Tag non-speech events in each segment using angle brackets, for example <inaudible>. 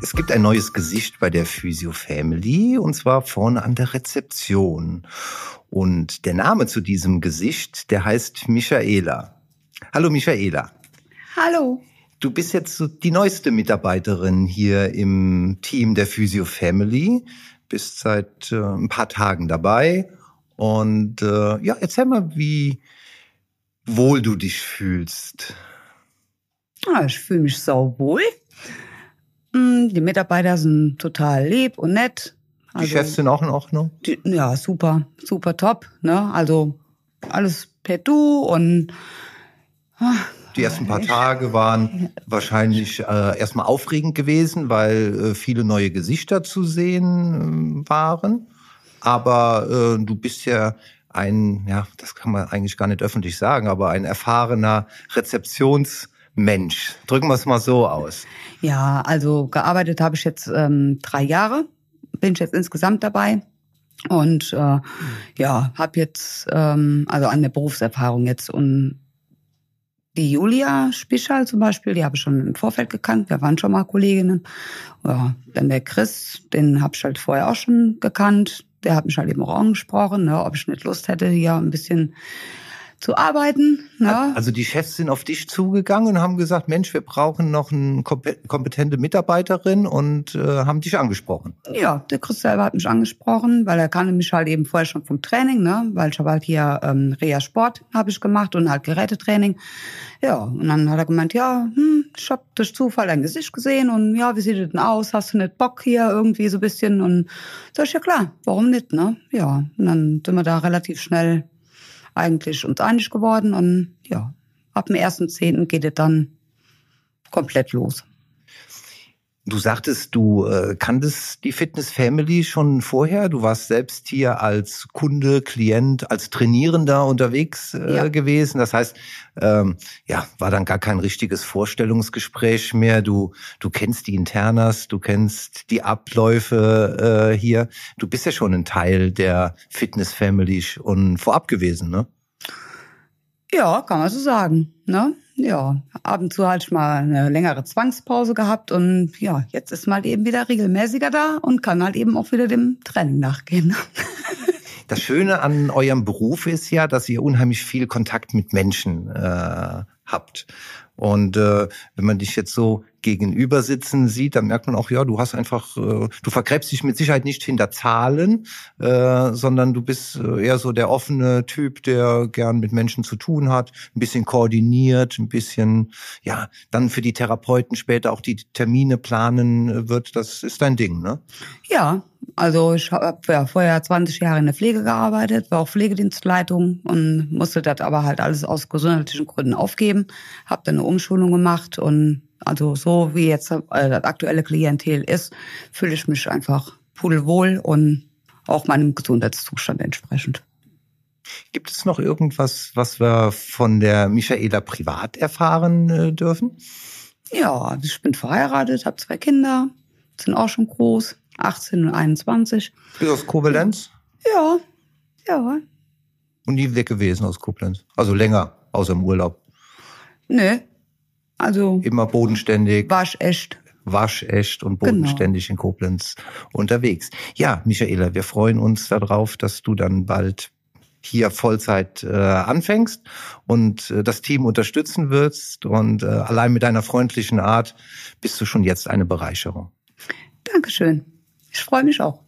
Es gibt ein neues Gesicht bei der Physio Family und zwar vorne an der Rezeption. Und der Name zu diesem Gesicht, der heißt Michaela. Hallo Michaela. Hallo. Du bist jetzt die neueste Mitarbeiterin hier im Team der Physio Family, bist seit äh, ein paar Tagen dabei und äh, ja, erzähl mal, wie wohl du dich fühlst. Ja, ich fühle mich sau wohl. Hm, die Mitarbeiter sind total lieb und nett. Also, die Chefs sind auch in Ordnung? Die, ja, super, super top. Ne? Also alles per Du und ach, die ersten paar Tage waren wahrscheinlich äh, erstmal aufregend gewesen, weil äh, viele neue Gesichter zu sehen äh, waren. Aber äh, du bist ja ein, ja, das kann man eigentlich gar nicht öffentlich sagen, aber ein erfahrener Rezeptions- Mensch. Drücken wir es mal so aus. Ja, also gearbeitet habe ich jetzt ähm, drei Jahre, bin ich jetzt insgesamt dabei. Und äh, ja, habe jetzt ähm, also an der Berufserfahrung jetzt und die Julia Spischal zum Beispiel, die habe ich schon im Vorfeld gekannt. Wir waren schon mal Kolleginnen. Ja, dann der Chris, den habe ich halt vorher auch schon gekannt. Der hat mich halt eben auch angesprochen, ne, ob ich nicht Lust hätte, hier ein bisschen zu arbeiten. Ne? Also die Chefs sind auf dich zugegangen und haben gesagt, Mensch, wir brauchen noch eine kompetente Mitarbeiterin und äh, haben dich angesprochen. Ja, der Chris selber hat mich angesprochen, weil er kannte mich halt eben vorher schon vom Training, ne? weil ich habe halt hier ähm, Reha Sport habe ich gemacht und halt Gerätetraining. Ja, und dann hat er gemeint, ja, hm, ich habe durch Zufall dein Gesicht gesehen und ja, wie sieht es denn aus? Hast du nicht Bock hier irgendwie so ein bisschen? Und sag ich, ja klar, warum nicht, ne? Ja, und dann sind wir da relativ schnell eigentlich uns einig geworden und ja, ab dem 1.10. geht es dann komplett los. Du sagtest, du äh, kanntest die Fitness Family schon vorher. Du warst selbst hier als Kunde, Klient, als Trainierender unterwegs äh, ja. gewesen. Das heißt, ähm, ja, war dann gar kein richtiges Vorstellungsgespräch mehr. Du, du kennst die Internas, du kennst die Abläufe äh, hier. Du bist ja schon ein Teil der Fitness Family und vorab gewesen, ne? Ja, kann man so sagen. Ne? Ja, ab und zu halt mal eine längere Zwangspause gehabt und ja, jetzt ist mal eben wieder regelmäßiger da und kann halt eben auch wieder dem Training nachgehen. <laughs> Das Schöne an eurem Beruf ist ja, dass ihr unheimlich viel Kontakt mit Menschen äh, habt. Und äh, wenn man dich jetzt so gegenüber sitzen sieht, dann merkt man auch, ja, du hast einfach, äh, du vergräbst dich mit Sicherheit nicht hinter Zahlen, äh, sondern du bist äh, eher so der offene Typ, der gern mit Menschen zu tun hat, ein bisschen koordiniert, ein bisschen, ja, dann für die Therapeuten später auch die Termine planen wird. Das ist dein Ding, ne? Ja, also ich habe ja vorher 20 Jahre in der Pflege gearbeitet, war auch Pflegedienstleitung und musste das aber halt alles aus gesundheitlichen Gründen aufgeben. Habe dann eine Umschulung gemacht und also so wie jetzt äh, das aktuelle Klientel ist, fühle ich mich einfach pudelwohl und auch meinem Gesundheitszustand entsprechend. Gibt es noch irgendwas, was wir von der Michaela privat erfahren äh, dürfen? Ja, also ich bin verheiratet, habe zwei Kinder, sind auch schon groß, 18 und 21. Bist aus Koblenz? Ja, ja. Und nie weg gewesen aus Koblenz? Also länger, außer im Urlaub? Nö, also immer bodenständig. Waschecht. Waschecht und genau. bodenständig genau. in Koblenz unterwegs. Ja, Michaela, wir freuen uns darauf, dass du dann bald hier Vollzeit äh, anfängst und äh, das Team unterstützen wirst. Und äh, allein mit deiner freundlichen Art bist du schon jetzt eine Bereicherung. Dankeschön. Ich freue mich auch.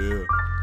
Yeah.